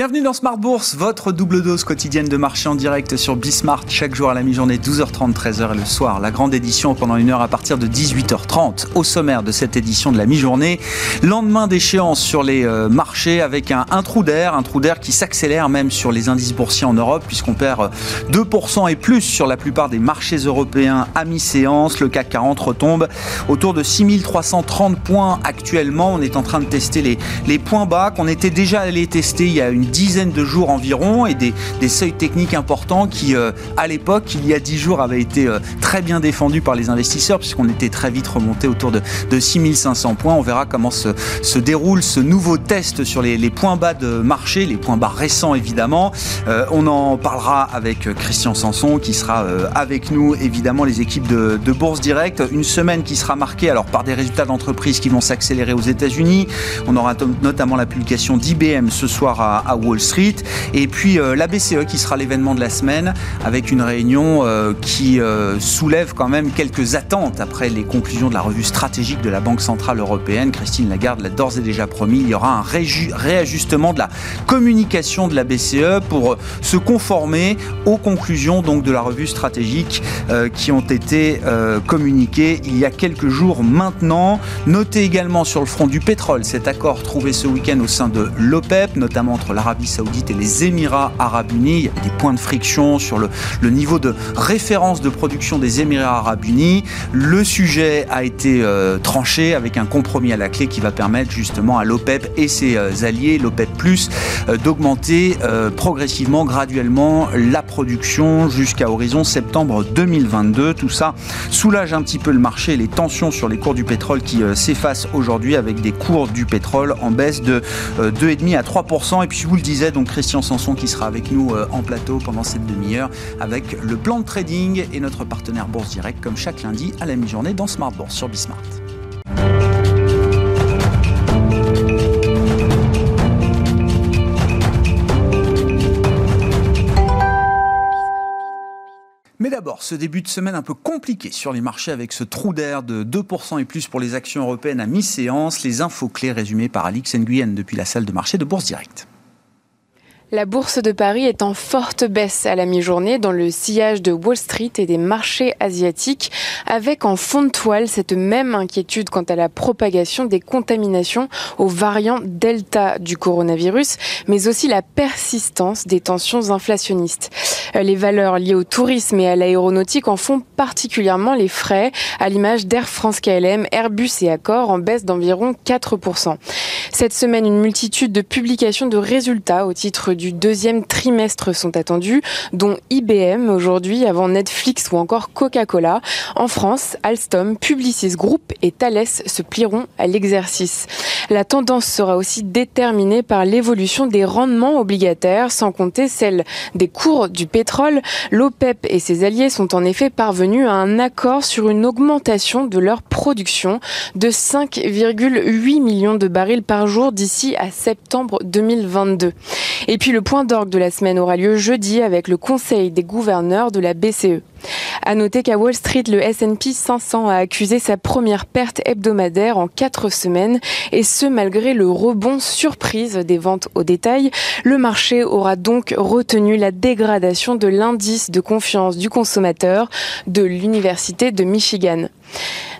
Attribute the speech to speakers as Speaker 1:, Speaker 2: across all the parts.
Speaker 1: Bienvenue dans Smart Bourse, votre double dose quotidienne de marché en direct sur Bismart, chaque jour à la mi-journée, 12h30, 13h et le soir. La grande édition pendant une heure à partir de 18h30. Au sommaire de cette édition de la mi-journée, lendemain d'échéance sur les euh, marchés avec un, trou d'air, un trou d'air qui s'accélère même sur les indices boursiers en Europe, puisqu'on perd 2% et plus sur la plupart des marchés européens à mi-séance. Le CAC 40 retombe autour de 6330 points actuellement. On est en train de tester les, les points bas qu'on était déjà allé tester il y a une dizaine de jours environ et des, seuils techniques importants qui, euh, à l'époque, il y a dix jours, avaient été euh, très bien défendus par les investisseurs puisqu'on était très vite remonté autour de, de 6500 points. On verra comment se, déroule ce nouveau test sur les, points bas de marché, les points bas récents évidemment. Euh, on en parlera avec Christian Sanson qui sera avec nous, évidemment, les équipes de, de Bourse Direct. Une semaine qui sera marquée alors par des résultats d'entreprise qui vont s'accélérer aux États-Unis. On aura notamment la publication d'IBM ce soir à, à Wall Street. Et puis euh, la BCE qui sera l'événement de la semaine avec une réunion euh, qui euh, soulève quand même quelques attentes après les conclusions de la revue stratégique de la Banque Centrale Européenne. Christine Lagarde l'a d'ores et déjà promis. Il y aura un réajustement de la communication de la BCE pour se conformer aux conclusions donc de la revue stratégique qui ont été communiquées il y a quelques jours maintenant. Notez également sur le front du pétrole cet accord trouvé ce week-end au sein de l'OPEP, notamment entre l'Arabie Saoudite et les Émirats Arabes Unis. Il y a des points de friction sur le, niveau de référence de production des Émirats Arabes Unis. Le sujet a été euh, tranché avec un compromis à la clé qui va permettre justement à l'OPEP et ses euh, alliés, l'OPEP euh, d'augmenter progressivement, graduellement la production jusqu'à horizon septembre 2022. Tout ça soulage un petit peu le marché les tensions sur les cours du pétrole qui s'effacent aujourd'hui avec des cours du pétrole en baisse de 2,5 à 3%. Et puis vous le disais, donc Christian Sanson qui sera avec nous euh, en plateau pendant cette demi-heure avec le plan de trading et notre partenaire Bourse Direct comme chaque lundi à la mi-journée dans Smart Bourse sur Bismart. Mais d'abord, ce début de semaine un peu compliqué sur les marchés avec ce trou d'air de 2% et plus pour les actions européennes à mi-séance. Les infos clés résumées par Alix Nguyen depuis la salle de marché de Bourse Direct.
Speaker 2: La bourse de Paris est en forte baisse à la mi-journée dans le sillage de Wall Street et des marchés asiatiques, avec en fond de toile cette même inquiétude quant à la propagation des contaminations aux variants Delta du coronavirus, mais aussi la persistance des tensions inflationnistes. Les valeurs liées au tourisme et à l'aéronautique en font particulièrement les frais, à l'image d'Air France KLM, Airbus et Accor en baisse d'environ 4%. Cette semaine, une multitude de publications de résultats au titre du deuxième trimestre sont attendus, dont IBM aujourd'hui, avant Netflix ou encore Coca-Cola. En France, Alstom, Publicis Group et Thales se plieront à l'exercice. La tendance sera aussi déterminée par l'évolution des rendements obligataires, sans compter celle des cours du pétrole. L'OPEP et ses alliés sont en effet parvenus à un accord sur une augmentation de leur production de 5,8 millions de barils par jour d'ici à septembre 2022. Et puis le point d'orgue de la semaine aura lieu jeudi avec le Conseil des gouverneurs de la BCE. À noter qu'à Wall Street, le S&P 500 a accusé sa première perte hebdomadaire en quatre semaines, et ce malgré le rebond surprise des ventes au détail. Le marché aura donc retenu la dégradation de l'indice de confiance du consommateur de l'Université de Michigan.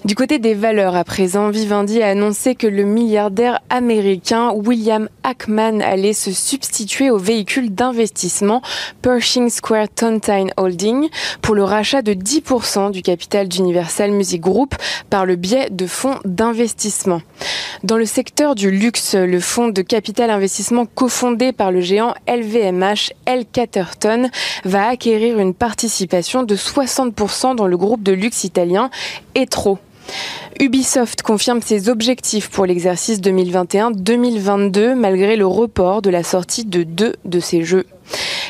Speaker 2: Du côté des valeurs, à présent, Vivendi a annoncé que le milliardaire américain William Ackman allait se substituer au véhicule d'investissement Pershing Square Tontine Holding pour le rachat de 10% du capital d'Universal Music Group par le biais de fonds d'investissement. Dans le secteur du luxe, le fonds de capital investissement cofondé par le géant LVMH, L. Catterton, va acquérir une participation de 60% dans le groupe de luxe italien Etro. Ubisoft confirme ses objectifs pour l'exercice 2021-2022 malgré le report de la sortie de deux de ses jeux.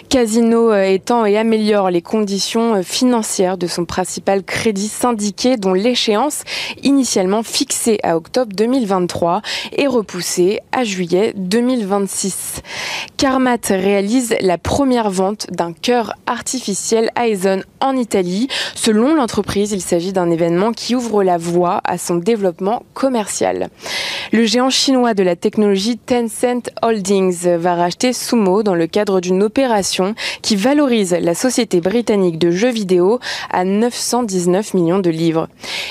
Speaker 2: Casino euh, étend et améliore les conditions euh, financières de son principal crédit syndiqué dont l'échéance, initialement fixée à octobre 2023, est repoussée à juillet 2026. Carmat réalise la première vente d'un cœur artificiel Aizen en Italie. Selon l'entreprise, il s'agit d'un événement qui ouvre la voie à son développement commercial. Le géant chinois de la technologie Tencent Holdings va racheter Sumo dans le cadre d'une opération qui valorise la société britannique de jeux vidéo à 919 millions de livres.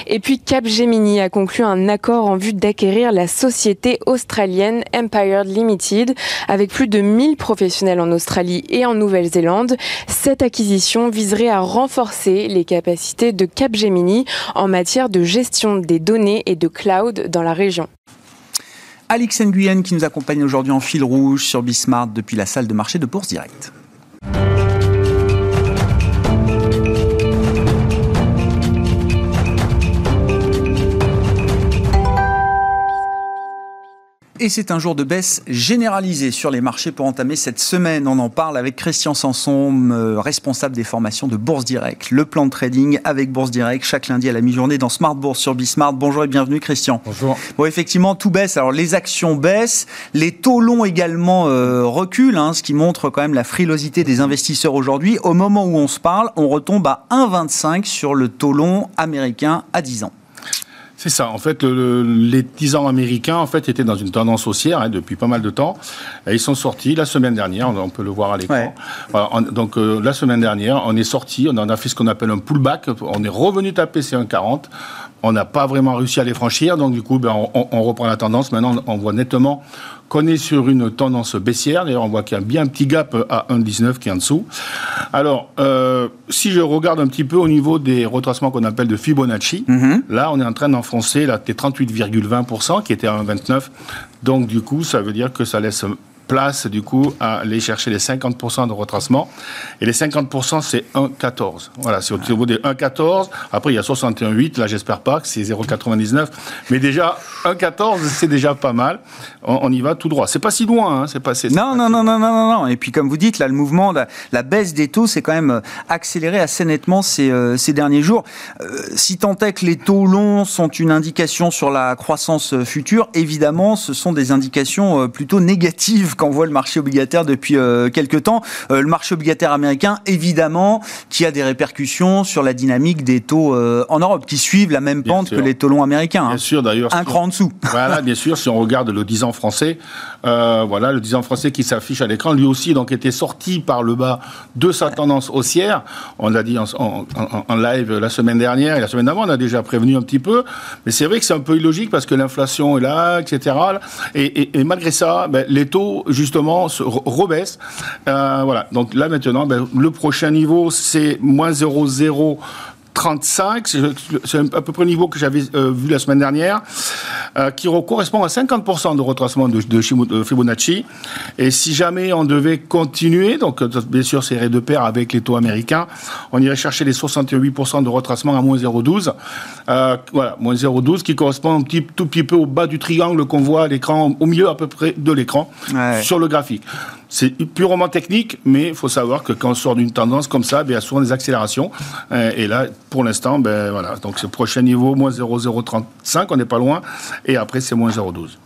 Speaker 2: Et puis Capgemini a conclu un accord en vue d'acquérir la société australienne Empire Limited avec plus de 1000 professionnels en Australie et en Nouvelle-Zélande. Cette acquisition viserait à renforcer les capacités de Capgemini en matière de gestion des données et de cloud dans la région.
Speaker 1: Alix Nguyen qui nous accompagne aujourd'hui en fil rouge sur Bismart depuis la salle de marché de Bourse Direct. Et c'est un jour de baisse généralisée sur les marchés pour entamer cette semaine. On en parle avec Christian Sanson, euh, responsable des formations de Bourse Direct. Le plan de trading avec Bourse Direct chaque lundi à la mi-journée dans Smart Bourse sur Bismart. Bonjour et bienvenue Christian.
Speaker 3: Bonjour.
Speaker 1: Bon, effectivement, tout baisse. Alors les actions baissent, les taux longs également euh, reculent, hein, ce qui montre quand même la frilosité des investisseurs aujourd'hui. Au moment où on se parle, on retombe à 1,25 sur le taux long américain à 10 ans.
Speaker 3: C'est ça. En fait, le, les 10 ans américains en fait étaient dans une tendance haussière hein, depuis pas mal de temps. Et ils sont sortis la semaine dernière. On peut le voir à l'écran.
Speaker 1: Ouais.
Speaker 3: Voilà, on- donc euh, la semaine dernière, on est sorti. On en a fait ce qu'on appelle un pullback. On est revenu taper ces 1,40. On n'a pas vraiment réussi à les franchir. Donc du coup, ben, on- on reprend la tendance. Maintenant, on voit nettement qu'on est sur une tendance baissière. D'ailleurs, on voit qu'il y a bien un petit gap à 1,19 qui est en dessous. Alors, euh, si je regarde un petit peu au niveau des retracements qu'on appelle de Fibonacci, là, on est en train d'enfoncer là, t'es 38,20% qui était à 1,29. Donc, du coup, ça veut dire que ça laisse place, du coup, à aller chercher les 50% de retracement. Et les 50%, c'est 1,14. Voilà, c'est au niveau des 1,14. Après, il y a 61,8. Là, j'espère pas que c'est 0,99. Mais déjà, 1,14, c'est déjà pas mal. On, on y va tout droit. C'est pas si loin, hein. C'est pas, c'est-
Speaker 1: Non, non, non, non, non, non, non. Et puis, comme vous dites, là, le mouvement, la, la baisse des taux s'est quand même euh, accéléré assez nettement ces, euh, ces derniers jours. Euh, si tant est que les taux longs sont une indication sur la croissance future, évidemment, ce sont des indications plutôt négatives qu'envoie le marché obligataire depuis euh, quelques temps. Euh, le marché obligataire américain, évidemment, qui a des répercussions sur la dynamique des taux euh, en Europe, qui suivent la même
Speaker 3: Bien
Speaker 1: pente
Speaker 3: sûr.
Speaker 1: que les taux longs américains. hein.
Speaker 3: Bien sûr, d'ailleurs.
Speaker 1: Un
Speaker 3: si
Speaker 1: cran en dessous.
Speaker 3: Voilà, bien sûr, si on regarde le 10 ans français, euh, voilà, le 10 ans français qui s'affiche à l'écran, lui aussi, donc, était sorti par le bas de sa tendance haussière. On l'a dit en, en- en- en live la semaine dernière et la semaine d'avant, on a déjà prévenu un petit peu. Mais c'est vrai que c'est un peu illogique parce que l'inflation est là, etc. Et, et- et malgré ça, ben, les taux, justement, se re- rebaissent. Euh, voilà. Donc là, maintenant, ben, le prochain niveau, c'est moins 0,0. 35, c'est à peu près le niveau que j'avais euh, vu la semaine dernière, euh, qui re- correspond à 50% de retracement de, Fibonacci. Et si jamais on devait continuer, donc euh, bien sûr c'est de pair avec les taux américains, on irait chercher les 68% de retracement à moins 0,12. Euh, voilà, moins 0,12 qui correspond un petit, tout petit peu au bas du triangle qu'on voit à l'écran, au milieu à peu près de l'écran,
Speaker 1: Ouais.
Speaker 3: sur le graphique. C'est purement technique, mais il faut savoir que quand on sort d'une tendance comme ça, ben, il y a souvent des accélérations. Euh, et là, pour l'instant, ben, voilà. Donc, ce prochain niveau, moins 0,035, on n'est pas loin. Et après, c'est moins 0,12.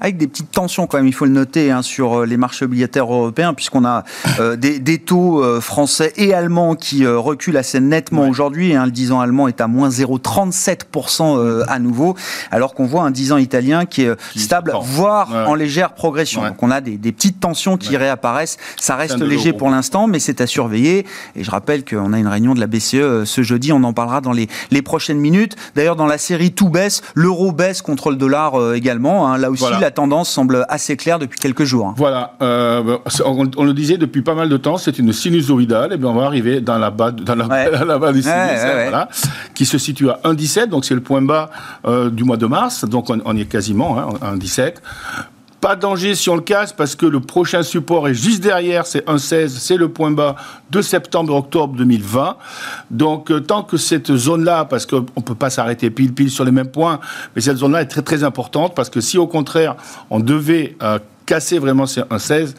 Speaker 1: Avec des petites tensions quand même, il faut le noter, hein, sur euh, les marchés obligataires européens, puisqu'on a euh, des, des taux euh, français et allemands qui euh, reculent assez nettement
Speaker 3: Ouais.
Speaker 1: aujourd'hui. hein. le 10 ans allemand est à moins 0,37% euh, à nouveau, alors qu'on voit un 10 ans italien qui est euh,
Speaker 3: Qui
Speaker 1: stable, voire
Speaker 3: Ouais.
Speaker 1: en légère progression.
Speaker 3: Ouais.
Speaker 1: Donc on a des, des petites tensions qui réapparaissent. Ça reste léger pour l'instant, mais c'est à surveiller. Et je rappelle qu'on a une réunion de la BCE ce jeudi, on en parlera dans les, les prochaines minutes. D'ailleurs, dans la série Tout baisse, l'euro baisse contre le dollar également. hein. Là aussi,
Speaker 3: Voilà.
Speaker 1: La tendance semble assez claire depuis quelques jours.
Speaker 3: Voilà, euh, c'est- on, on le disait depuis pas mal de temps, c'est une sinusoïdale, et bien on va arriver dans la bas, dans la,
Speaker 1: Ouais.
Speaker 3: dans la bas du sinus,
Speaker 1: Ouais, ouais, ouais.
Speaker 3: voilà, qui se situe à 1,17, donc c'est le point bas euh, du mois de mars, donc on, on y est quasiment, hein, à 1,17. Pas de danger si on le casse parce que le prochain support est juste derrière, c'est 1,16, c'est le point bas de septembre-octobre 2020. Donc euh, tant que cette zone-là, parce qu'on ne peut pas s'arrêter pile-pile sur les mêmes points, mais cette zone-là est très très importante parce que si au contraire on devait euh, casser vraiment ces 1,16,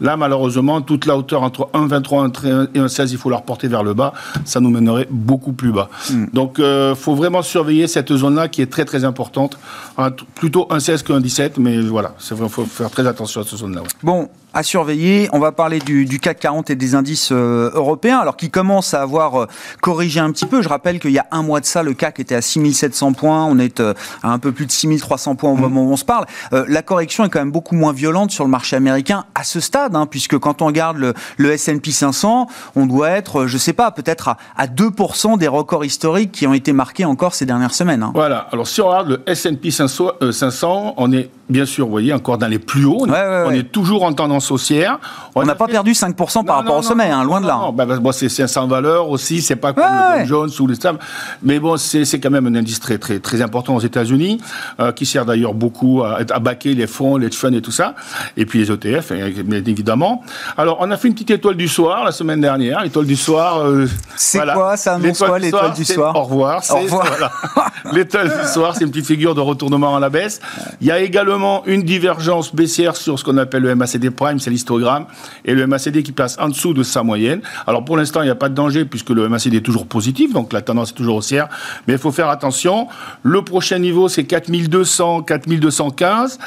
Speaker 3: là malheureusement toute la hauteur entre 1,23 1,31 et 1,16, il faut la reporter vers le bas, ça nous mènerait beaucoup plus bas. Donc il faut vraiment surveiller cette zone-là qui est très très importante, Hein, t- plutôt 1,16 que 1,17, mais voilà, il faut faire très attention à cette zone-là. ouais.
Speaker 1: Bon, à surveiller. On va parler du, CAC 40 et des indices euh, européens, alors qui commencent à avoir euh, corrigé un petit peu. Je rappelle qu'il y a un mois de ça, le CAC était à 6700 points. On est euh, à un peu plus de 6300 points au mmh. moment où on se parle. la correction est quand même beaucoup moins violente sur le marché américain à ce stade, hein, puisque quand on regarde le, le S&P 500, on doit être, je sais pas, peut-être à, 2% des records historiques qui ont été marqués encore ces dernières semaines. Hein.
Speaker 3: Voilà. Alors si on regarde le S&P 500, on est bien sûr, vous voyez, encore dans les plus hauts. On, est, toujours en tendance haussière.
Speaker 1: On n'a pas perdu 5% par rapport au sommet, hein, loin de là.
Speaker 3: Bah, bah, c'est sans valeur aussi, c'est pas comme le Dow Jones ou les stable. Mais bon, c'est quand même un indice très, très, très important aux États-Unis, euh, qui sert d'ailleurs beaucoup à, à baquer les fonds, les funds et tout ça. Et puis les ETF, hein, évidemment. Alors, on a fait une petite étoile du soir la semaine dernière. L'étoile du soir.
Speaker 1: Euh, c'est quoi Ça annonce quoi l'étoile du soir
Speaker 3: Au revoir. Au revoir. l'étoile du soir, c'est une petite figure de retournement à la baisse. Il y a également une divergence baissière sur ce qu'on appelle le MACD c'est l'histogramme, et le MACD qui passe en dessous de sa moyenne. Alors pour l'instant, il n'y a pas de danger puisque le MACD est toujours positif, donc la tendance est toujours haussière, mais il faut faire attention. Le prochain niveau, c'est 4200, 4215.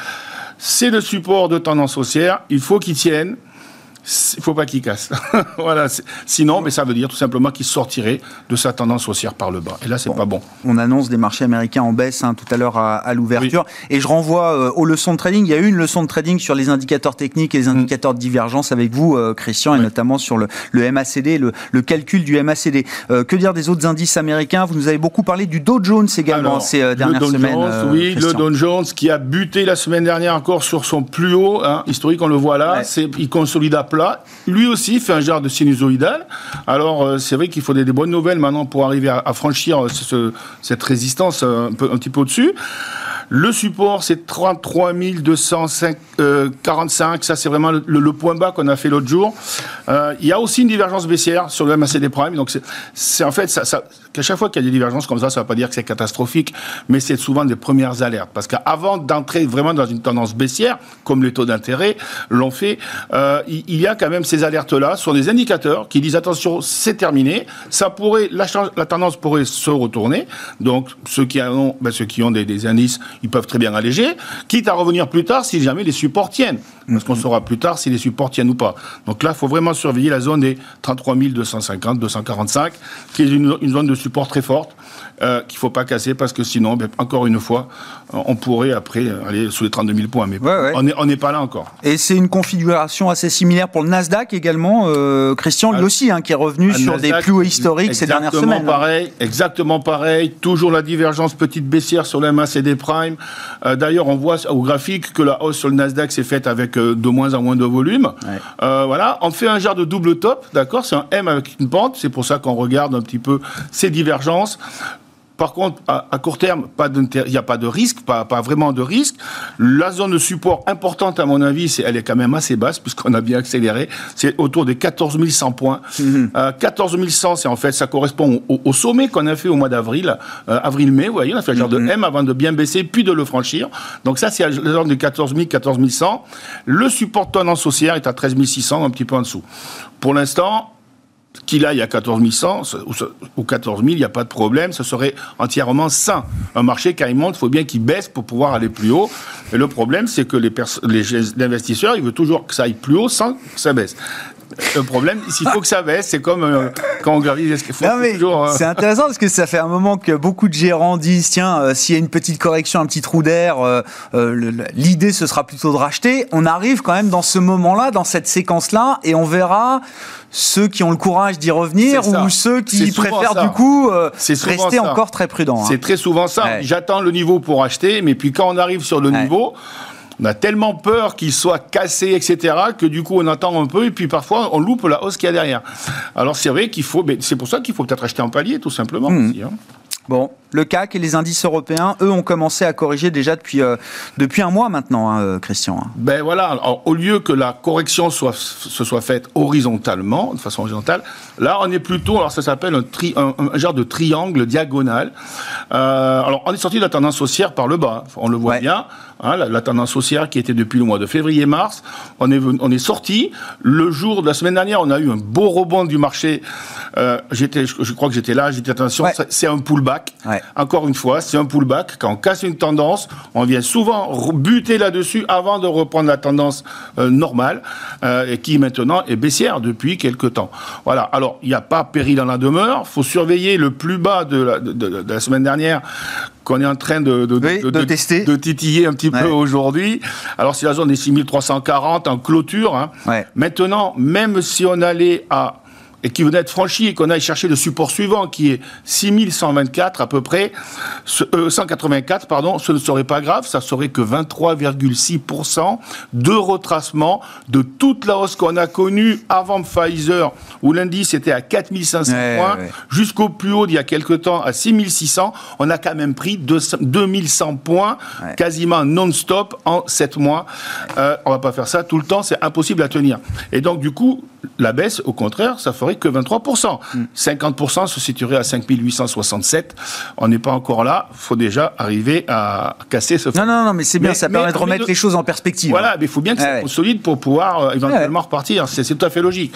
Speaker 3: C'est le support de tendance haussière. Il faut qu'il tienne il ne faut pas qu'il casse. voilà. Sinon, mais ça veut dire tout simplement qu'il sortirait de sa tendance haussière par le bas. Et là, c'est pas bon.
Speaker 1: On annonce des marchés américains en baisse hein, tout à l'heure à, l'ouverture. Et je renvoie euh, aux leçons de trading. Il y a eu une leçon de trading sur les indicateurs techniques et les mm. indicateurs de divergence avec vous, euh, Christian, et notamment sur le, le MACD, le, calcul du MACD. Euh, que dire des autres indices américains? Vous nous avez beaucoup parlé du Dow Jones également ces dernières le Dow semaines.
Speaker 3: Jones, oui, le Dow Jones qui a buté la semaine dernière encore sur son plus haut hein, historique. On le voit là. C'est, il consolide à lui aussi fait un genre de sinusoïdal. Alors, euh, c'est vrai qu'il faut des, bonnes nouvelles maintenant pour arriver à, franchir euh, cette résistance euh, un, un petit peu au-dessus. Le support, c'est 33 245. ça, c'est vraiment le, point bas qu'on a fait l'autre jour. il y a aussi une divergence baissière sur le MACD Prime. Donc, c'est en fait, ça, ça qu'à chaque fois qu'il y a des divergences comme ça, ça ne va pas dire que c'est catastrophique, mais c'est souvent des premières alertes. Parce qu'avant d'entrer vraiment dans une tendance baissière, comme les taux d'intérêt l'ont fait, il y a quand même ces alertes-là sur des indicateurs qui disent attention, c'est terminé, ça pourrait, la, tendance pourrait se retourner. Donc ceux qui ont, ben, ceux qui ont des, indices, ils peuvent très bien alléger, quitte à revenir plus tard si jamais les supports tiennent. Parce qu'on saura plus tard si les supports tiennent ou pas. Donc là, il faut vraiment surveiller la zone des 33 250, 245, qui est une, une zone de support très forte. Euh, qu'il ne faut pas casser parce que sinon, ben, encore une fois, on pourrait après aller sous les 32 000 points. Mais on n'est pas là encore.
Speaker 1: Et c'est une configuration assez similaire pour le Nasdaq également, euh, Christian, lui ah, aussi, hein, qui est revenu sur des plus hauts historiques ces dernières semaines.
Speaker 3: Hein. Pareil, exactement pareil, toujours la divergence petite baissière sur le MACD Prime. Euh, d'ailleurs, on voit au graphique que la hausse sur le Nasdaq s'est faite avec de moins en moins de volume. voilà, on fait un genre de double top, d'accord C'est un M avec une pente, c'est pour ça qu'on regarde un petit peu ces divergences. Par contre, à, court terme, il n'y a pas de risque, pas, vraiment de risque. La zone de support importante, à mon avis, elle est quand même assez basse, puisqu'on a bien accéléré. C'est autour des 14 100 points. 14 mhm. 100, euh, c'est en fait, ça correspond au, sommet qu'on a fait au mois d'avril, euh, avril-mai. Vous voyez, on a fait un genre de mhm. M avant de bien baisser, puis de le franchir. Donc ça, c'est la zone de 14 000, 14 100. Le support tendance haussière est à 13 600, un petit peu en dessous. Pour l'instant, qu'il aille à 14 100 ou 14 000, il n'y a pas de problème, ce serait entièrement sain. Un marché, monte, il faut bien qu'il baisse pour pouvoir aller plus haut. Et le problème, c'est que les, les investisseurs, ils veulent toujours que ça aille plus haut sans que ça baisse. Le problème, s'il faut que ça baisse, c'est comme euh, quand on gravit
Speaker 1: toujours. Euh, c'est intéressant parce que ça fait un moment que beaucoup de gérants disent tiens, euh, s'il y a une petite correction, un petit trou d'air, l'idée ce sera plutôt de racheter. On arrive quand même dans ce moment-là, dans cette séquence-là, et on verra ceux qui ont le courage d'y revenir ou ceux qui préfèrent du coup rester encore très prudents.
Speaker 3: Hein. C'est très souvent ça. J'attends le niveau pour acheter, mais puis quand on arrive sur le niveau on a tellement peur qu'il soit cassé, etc., que du coup on attend un peu et puis parfois on loupe la hausse qu'il y a derrière. Alors c'est vrai qu'il faut, c'est pour ça qu'il faut peut-être acheter en palier tout simplement. Aussi, hein.
Speaker 1: Bon, le CAC et les indices européens, eux, ont commencé à corriger déjà depuis, euh, depuis un mois maintenant, hein, euh, Christian. Hein.
Speaker 3: Ben voilà, au lieu que la correction soit, se soit faite horizontalement, de façon horizontale, là, on est plutôt, alors ça s'appelle un, un, genre de triangle diagonal. Euh, alors, on est sorti de la tendance haussière par le bas, on le voit bien. Hein, la, tendance haussière qui était depuis le mois de février-mars. On est, on est sorti. Le jour de la semaine dernière, on a eu un beau rebond du marché. j'étais, je, crois que j'étais là, j'étais attention, c'est un pullback pullback. Encore une fois, c'est un pullback. Quand on casse une tendance, on vient souvent buter là-dessus avant de reprendre la tendance euh, normale euh, et qui maintenant est baissière depuis quelques temps. Voilà. Alors, il n'y a pas péril dans la demeure. Il faut surveiller le plus bas de la, de la semaine dernière qu'on est en train de,
Speaker 1: de, tester.
Speaker 3: de titiller un petit peu aujourd'hui. Alors, c'est la zone des 6340 en clôture. Hein. Maintenant, même si on allait à et qui venait d'être franchi et qu'on aille chercher le support suivant qui est 6124 à peu près, 184 euh, pardon, ce ne serait pas grave, ça serait que 23,6% de retracement de toute la hausse qu'on a connue avant Pfizer où l'indice était à 4500 points jusqu'au plus haut d'il y a quelques temps à 6600, on a quand même pris 2100 points quasiment non-stop en 7 mois. Euh, on va pas faire ça tout le temps, c'est impossible à tenir. Et donc du coup, la baisse, au contraire, ça ferait que 23%. 50% se situerait à 5867. On n'est pas encore là. Il faut déjà arriver à casser ce...
Speaker 1: Non, non, non, mais c'est bien, ça permet de remettre les choses en perspective.
Speaker 3: Voilà, mais il faut bien que ça soit solide pour pouvoir euh, éventuellement repartir. C'est tout à fait logique.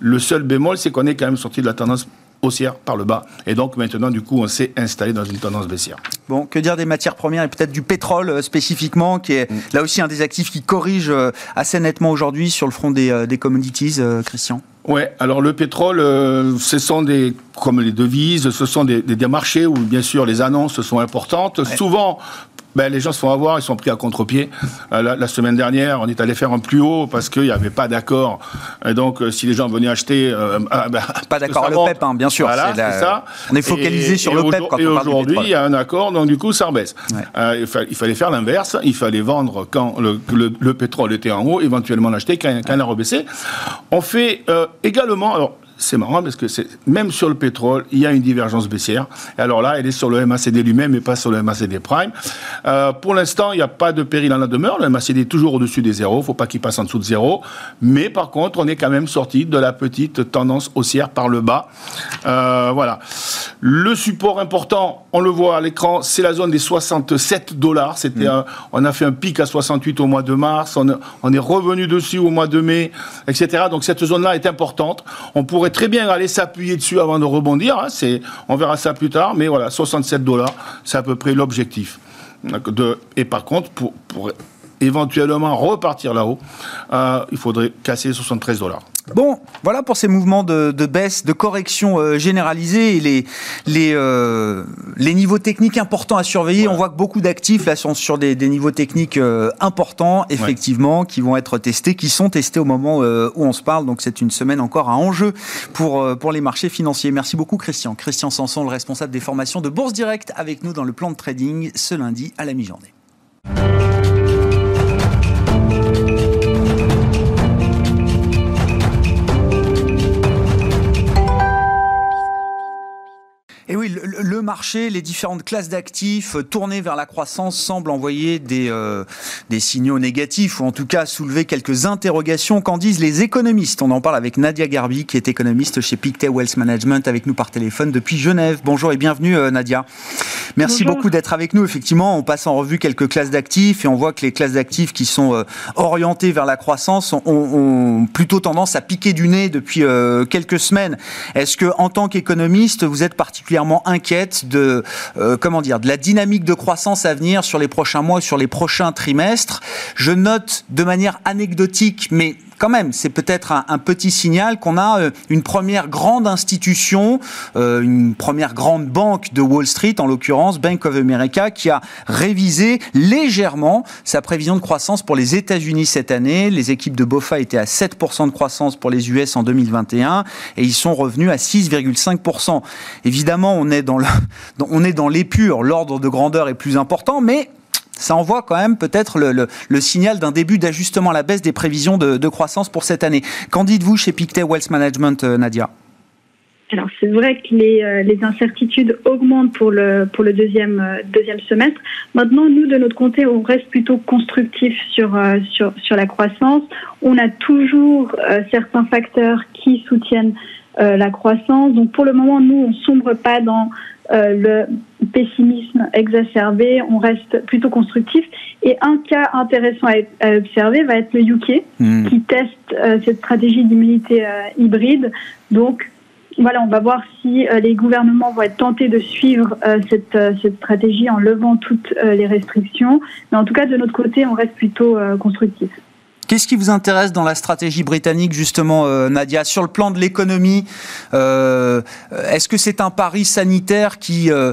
Speaker 3: Le seul bémol, c'est qu'on est quand même sorti de la tendance haussière par le bas. Et donc maintenant, du coup, on s'est installé dans une tendance baissière.
Speaker 1: Bon, que dire des matières premières et peut-être du pétrole euh, spécifiquement, qui est mm. là aussi un des actifs qui corrige euh, assez nettement aujourd'hui sur le front des, euh, des commodities, Christian?
Speaker 3: Ouais, alors le pétrole, ce sont des, comme les devises, ce sont des, des, marchés où bien sûr les annonces sont importantes. Souvent, ben, les gens se font avoir, ils sont pris à contre-pied. Euh, la, semaine dernière, on est allé faire un plus haut parce qu'il n'y avait pas d'accord. Et donc, euh, si les gens venaient acheter...
Speaker 1: Euh, ah, ben, pas d'accord, le PEP, hein, bien sûr.
Speaker 3: Voilà, c'est ça.
Speaker 1: On est focalisé sur le PEP quand
Speaker 3: Et aujourd'hui, il y a un accord, donc du coup, ça rebaisse. il, fallait faire l'inverse. Il fallait vendre quand le, pétrole était en haut, éventuellement l'acheter quand, quand il a rebaissé. On fait également... Alors, c'est marrant parce que c'est même sur le pétrole, il y a une divergence baissière. Et alors là, elle est sur le MACD lui-même et pas sur le MACD Prime. Euh, pour l'instant, il n'y a pas de péril dans la demeure. Le MACD est toujours au-dessus des zéros. Il ne faut pas qu'il passe en dessous de zéro. Mais par contre, on est quand même sorti de la petite tendance haussière par le bas. Euh, voilà. Le support important, on le voit à l'écran, c'est la zone des 67 dollars. C'était, mm. on a fait un pic à 68 au mois de mars. On, on est revenu dessus au mois de mai, etc. Donc cette zone-là est importante. On pourrait très bien aller s'appuyer dessus avant de rebondir. Hein, on verra ça plus tard, mais voilà, 67 dollars, c'est à peu près l'objectif. Et par contre, pour, pour éventuellement repartir là-haut, euh, il faudrait casser 73 dollars.
Speaker 1: Bon, voilà pour ces mouvements de, baisse, de correction euh, généralisée et les, les, euh, les niveaux techniques importants à surveiller. On voit que beaucoup d'actifs là sont sur des, niveaux techniques importants, effectivement, qui vont être testés, qui sont testés au moment où on se parle. Donc c'est une semaine encore à enjeu pour, pour les marchés financiers. Merci beaucoup Christian. Christian Sanson, le responsable des formations de Bourse Direct, avec nous dans le plan de trading ce lundi à la mi-journée. Et oui, le, marché, les différentes classes d'actifs euh, tournées vers la croissance semblent envoyer des, euh, des signaux négatifs, ou en tout cas soulever quelques interrogations. Qu'en disent les économistes? On en parle avec Nadia Garbi, qui est économiste chez Pictet Wealth Management, avec nous par téléphone depuis Genève. Bonjour et bienvenue euh, Nadia. Merci beaucoup d'être avec nous. Effectivement, on passe en revue quelques classes d'actifs et on voit que les classes d'actifs qui sont orientées vers la croissance ont, ont, plutôt tendance à piquer du nez depuis quelques semaines. Est-ce que, en tant qu'économiste, vous êtes particulièrement inquiète de, euh, comment dire, de la dynamique de croissance à venir sur les prochains mois, sur les prochains trimestres. Je note de manière anecdotique, mais quand même, c'est peut-être un, petit signal qu'on a euh, une première grande institution, euh, une première grande banque de Wall Street, en l'occurrence Bank of America, qui a révisé légèrement sa prévision de croissance pour les États-Unis cette année. Les équipes de BOFA étaient à 7% de croissance pour les US en 2021 et ils sont revenus à 6,5%. Évidemment, on est dans le, on est dans l'épure, l'ordre de grandeur est plus important, mais ça envoie quand même peut-être le, signal d'un début d'ajustement à la baisse des prévisions de, croissance pour cette année. Qu'en dites-vous chez Pictet Wealth Management, euh, Nadia?
Speaker 4: Alors c'est vrai que euh, les, incertitudes augmentent pour le euh, deuxième semestre. Maintenant, nous de notre côté, on reste plutôt constructif sur sur sur la croissance. On a toujours certains facteurs qui soutiennent la croissance. Donc pour le moment, nous on sombre pas dans euh, le pessimisme exacerbé, on reste plutôt constructif. Et un cas intéressant à, observer va être le UK, hmm. qui teste euh, cette stratégie d'immunité euh, hybride. Donc, voilà, on va voir si les gouvernements vont être tentés de suivre cette, cette, stratégie en levant toutes les restrictions. Mais en tout cas, de notre côté, on reste plutôt constructif.
Speaker 1: Qu'est-ce qui vous intéresse dans la stratégie britannique, justement, euh, Nadia Sur le plan de l'économie, euh, est-ce que c'est un pari sanitaire qui euh,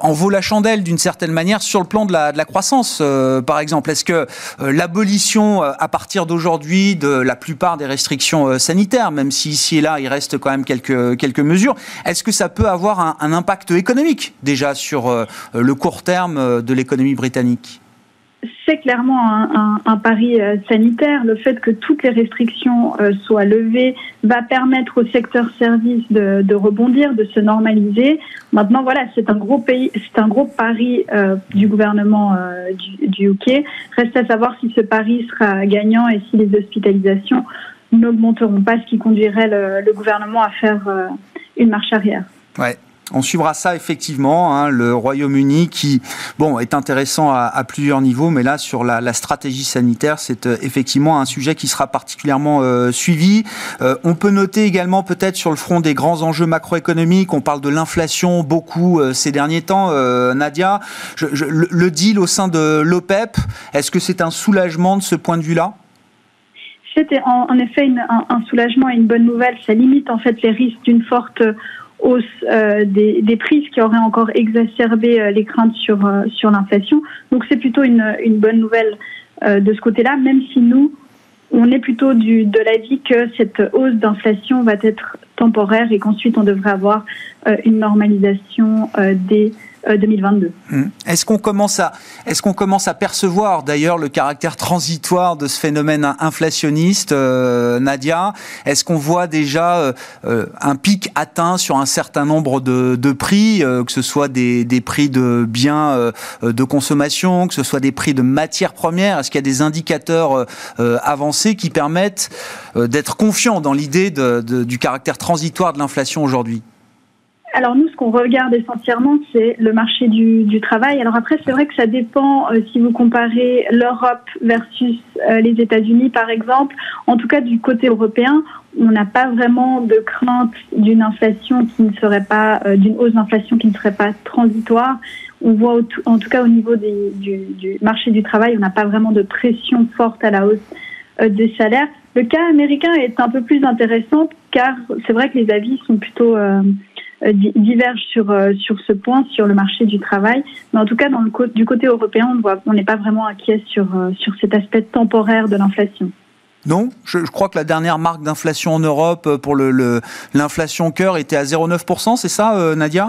Speaker 1: en vaut la chandelle d'une certaine manière sur le plan de la, croissance, par exemple? Est-ce que l'abolition, à partir d'aujourd'hui, de la plupart des restrictions sanitaires, même si ici et là, il reste quand même quelques, quelques mesures, est-ce que ça peut avoir un, un impact économique, déjà, sur le court terme de l'économie britannique?
Speaker 4: C'est clairement un, pari euh, sanitaire. Le fait que toutes les restrictions euh, soient levées va permettre au secteur service de, rebondir, de se normaliser. Maintenant, voilà, c'est un gros pays, c'est un gros pari euh, du gouvernement du, UK. Reste à savoir si ce pari sera gagnant et si les hospitalisations n'augmenteront pas, ce qui conduirait le, le gouvernement à faire une marche arrière.
Speaker 1: Ouais. On suivra ça effectivement, hein, le Royaume-Uni qui, bon, est intéressant à, plusieurs niveaux, mais là sur la, stratégie sanitaire, c'est euh, effectivement un sujet qui sera particulièrement euh, suivi. Euh, on peut noter également peut-être sur le front des grands enjeux macroéconomiques, on parle de l'inflation beaucoup ces derniers temps. Nadia, le, deal au sein de l'OPEP, est-ce que c'est un soulagement de ce point de vue-là?
Speaker 4: C'était en, effet un, soulagement et une bonne nouvelle. Ça limite en fait les risques d'une forte hausse euh, des, des, qui aurait encore exacerbé euh, les craintes sur, euh, sur l'inflation. Donc c'est plutôt une, une, bonne nouvelle de ce côté-là, même si nous, on est plutôt du, de l'avis que cette hausse d'inflation va être temporaire et qu'ensuite on devrait avoir une normalisation des 2022. Euh,
Speaker 1: hum. Est-ce qu'on commence à est-ce qu'on commence à percevoir d'ailleurs le caractère transitoire de ce phénomène inflationniste, euh, Nadia? Est-ce qu'on voit déjà euh, un pic atteint sur un certain nombre de, de prix, que ce soit des, des, prix de biens de consommation, que ce soit des prix de matières premières? Est-ce qu'il y a des indicateurs avancés qui permettent d'être confiant dans l'idée du caractère transitoire de l'inflation aujourd'hui?
Speaker 4: Alors nous, ce qu'on regarde essentiellement, c'est le marché du, travail. Alors après, c'est vrai que ça dépend euh, si vous comparez l'Europe versus euh, les États-Unis, par exemple. En tout cas, du côté européen, on n'a pas vraiment de crainte d'une inflation qui ne serait pas, euh, d'une hausse d'inflation qui ne serait pas transitoire. On voit, en tout cas au niveau des, du, du, marché du travail, on n'a pas vraiment de pression forte à la hausse des salaires. Le cas américain est un peu plus intéressant car c'est vrai que les avis sont plutôt euh, divergent sur, euh, sur ce point, sur le marché du travail. Mais en tout cas, dans le, du côté européen, on n'est pas vraiment inquiet sur, euh, sur cet aspect temporaire de l'inflation.
Speaker 1: Non, je, crois que la dernière marque d'inflation en Europe pour l'inflation le, cœur était à 0,9%, c'est ça, Nadia?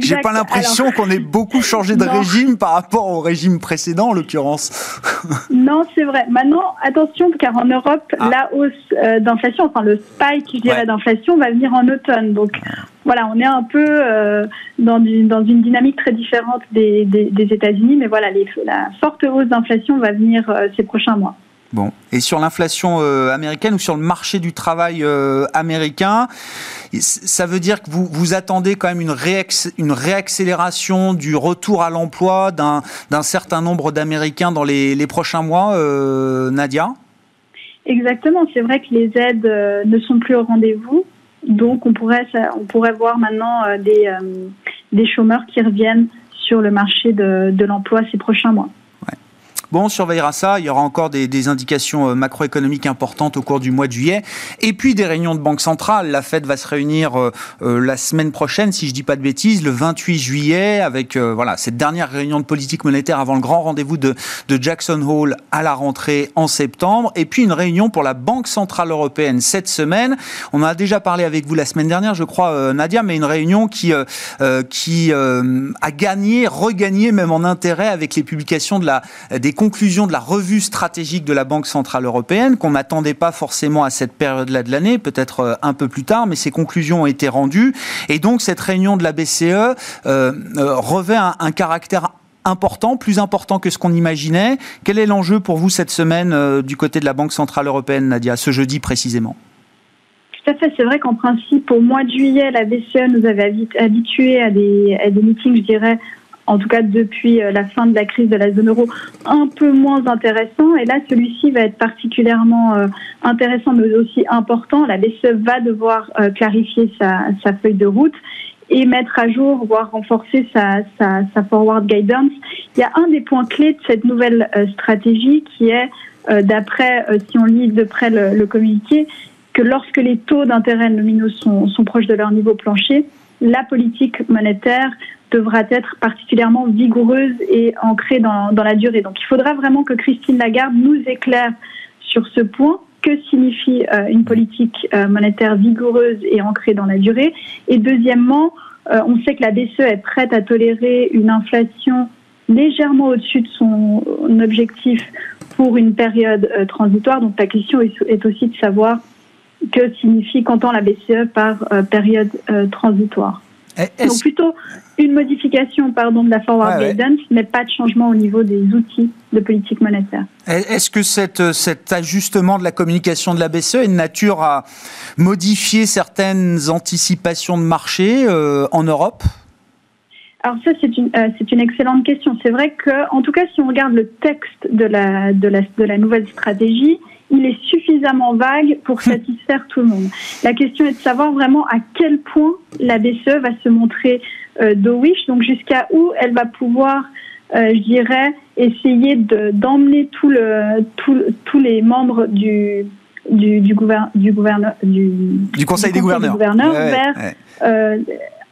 Speaker 1: J'ai pas l'impression qu'on ait beaucoup changé de régime par rapport au régime précédent, en l'occurrence.
Speaker 4: non, c'est vrai. Maintenant, attention, car en Europe, ah. la hausse d'inflation, enfin le spike, je dirais, d'inflation va venir en automne. Donc, voilà, on est un peu euh, dans, dans, une dynamique très différente des, des, États-Unis, mais voilà, les, la forte hausse d'inflation va venir euh, ces prochains mois.
Speaker 1: Bon, et sur l'inflation euh, américaine ou sur le marché du travail américain, ça veut dire que vous, vous attendez quand même une, une réaccélération du retour à l'emploi d'un certain nombre d'Américains dans les, les, prochains mois, Nadia?
Speaker 4: Exactement, c'est vrai que les aides ne sont plus au rendez-vous. Donc on pourrait, on pourrait voir maintenant euh, des, euh, des chômeurs qui reviennent sur le marché de, de l'emploi ces prochains mois.
Speaker 1: Bon, on surveillera ça. Il y aura encore des, indications euh, macroéconomiques importantes au cours du mois de juillet. Et puis des réunions de banque centrale. La Fed va se réunir euh, euh, la semaine prochaine, si je dis pas de bêtises, le 28 juillet, avec voilà cette dernière réunion de politique monétaire avant le grand rendez-vous de, de Jackson Hole à la rentrée en septembre. Et puis une réunion pour la Banque centrale européenne cette semaine. On en a déjà parlé avec vous la semaine dernière, je crois, Nadia, mais une réunion qui qui a gagné, regagné même en intérêt avec les publications de la des conclusion de la revue stratégique de la Banque Centrale Européenne, qu'on n'attendait pas forcément à cette période-là de l'année, peut-être euh, un peu plus tard, mais ces conclusions ont été rendues. Et donc, cette réunion de la BCE euh, euh, revêt un, caractère important, plus important que ce qu'on imaginait. Quel est l'enjeu pour vous cette semaine du côté de la Banque Centrale Européenne, Nadia, ce jeudi précisément?
Speaker 4: Tout à fait. C'est vrai qu'en principe, au mois de juillet, la BCE nous avait habitués à des meetings, je dirais, en tout cas depuis la fin de la crise de la zone euro, un peu moins intéressant. Et là, celui-ci va être particulièrement intéressant, mais aussi important. La BCE va devoir clarifier sa, feuille de route et mettre à jour, voire renforcer sa, forward guidance. Il y a un des points clés de cette nouvelle euh, stratégie qui est, euh, d'après, euh, si on lit de près le, communiqué, que lorsque les taux d'intérêt nominaux sont proches de leur niveau plancher, la politique monétaire devra être particulièrement vigoureuse et ancrée dans, la durée. Donc il faudra vraiment que Christine Lagarde nous éclaire sur ce point que signifie euh, une politique euh, monétaire vigoureuse et ancrée dans la durée? Et deuxièmement, euh, on sait que la BCE est prête à tolérer une inflation légèrement au-dessus de son objectif pour une période transitoire. Donc la question est aussi de savoir que signifie qu'entend la BCE par période transitoire. Donc plutôt une modification pardon, de la forward guidance, mais pas de changement au niveau des outils de politique monétaire.
Speaker 1: Est-ce que cette, cet ajustement de la communication de la BCE est de nature à modifier certaines anticipations de marché euh, en Europe?
Speaker 4: Alors ça, c'est une, euh, c'est une excellente question. C'est vrai que, en tout cas, si on regarde le texte de la, de la, de la nouvelle stratégie, il est suffisamment vague pour satisfaire tout le monde. La question est de savoir vraiment à quel point la BCE va se montrer euh, dovish, donc jusqu'à où elle va pouvoir, euh, je dirais, essayer de, d'emmener tout le, tout, tous les membres du, du, du, gouverne, du, gouverne, du,
Speaker 1: du Conseil des gouverneurs,
Speaker 4: vers, Euh,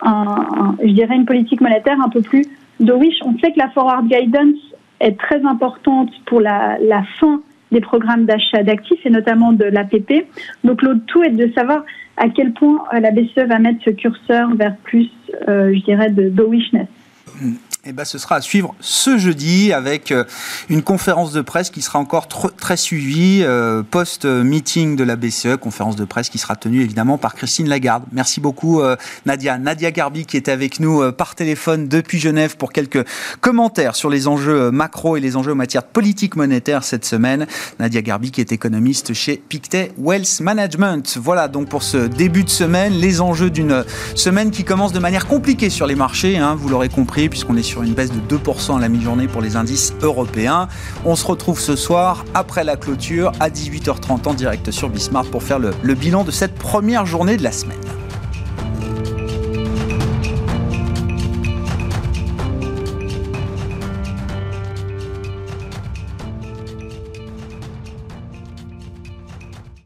Speaker 4: un, je dirais, une politique monétaire un peu plus dovish. On sait que la forward guidance est très importante pour la, la fin des programmes d'achat d'actifs et notamment de l'APP. Donc le tout est de savoir à quel point la BCE va mettre ce curseur vers plus, euh, je dirais, de dovishness.
Speaker 1: Eh ben, ce sera à suivre ce jeudi avec euh, une conférence de presse qui sera encore très suivie euh, post-meeting de la BCE, conférence de presse qui sera tenue évidemment par Christine Lagarde. Merci beaucoup euh, Nadia. Nadia Garbi qui était avec nous par téléphone depuis Genève pour quelques commentaires sur les enjeux macro et les enjeux en matière de politique monétaire cette semaine. Nadia Garbi qui est économiste chez Pictet Wealth Management. Voilà donc pour ce début de semaine, les enjeux d'une semaine qui commence de manière compliquée sur les marchés, hein, vous l'aurez compris, puisqu'on est sur sur une baisse de 2% à la mi-journée pour les indices européens. On se retrouve ce soir après la clôture à 18h30 en direct sur Bismarck pour faire le, le bilan de cette première journée de la semaine.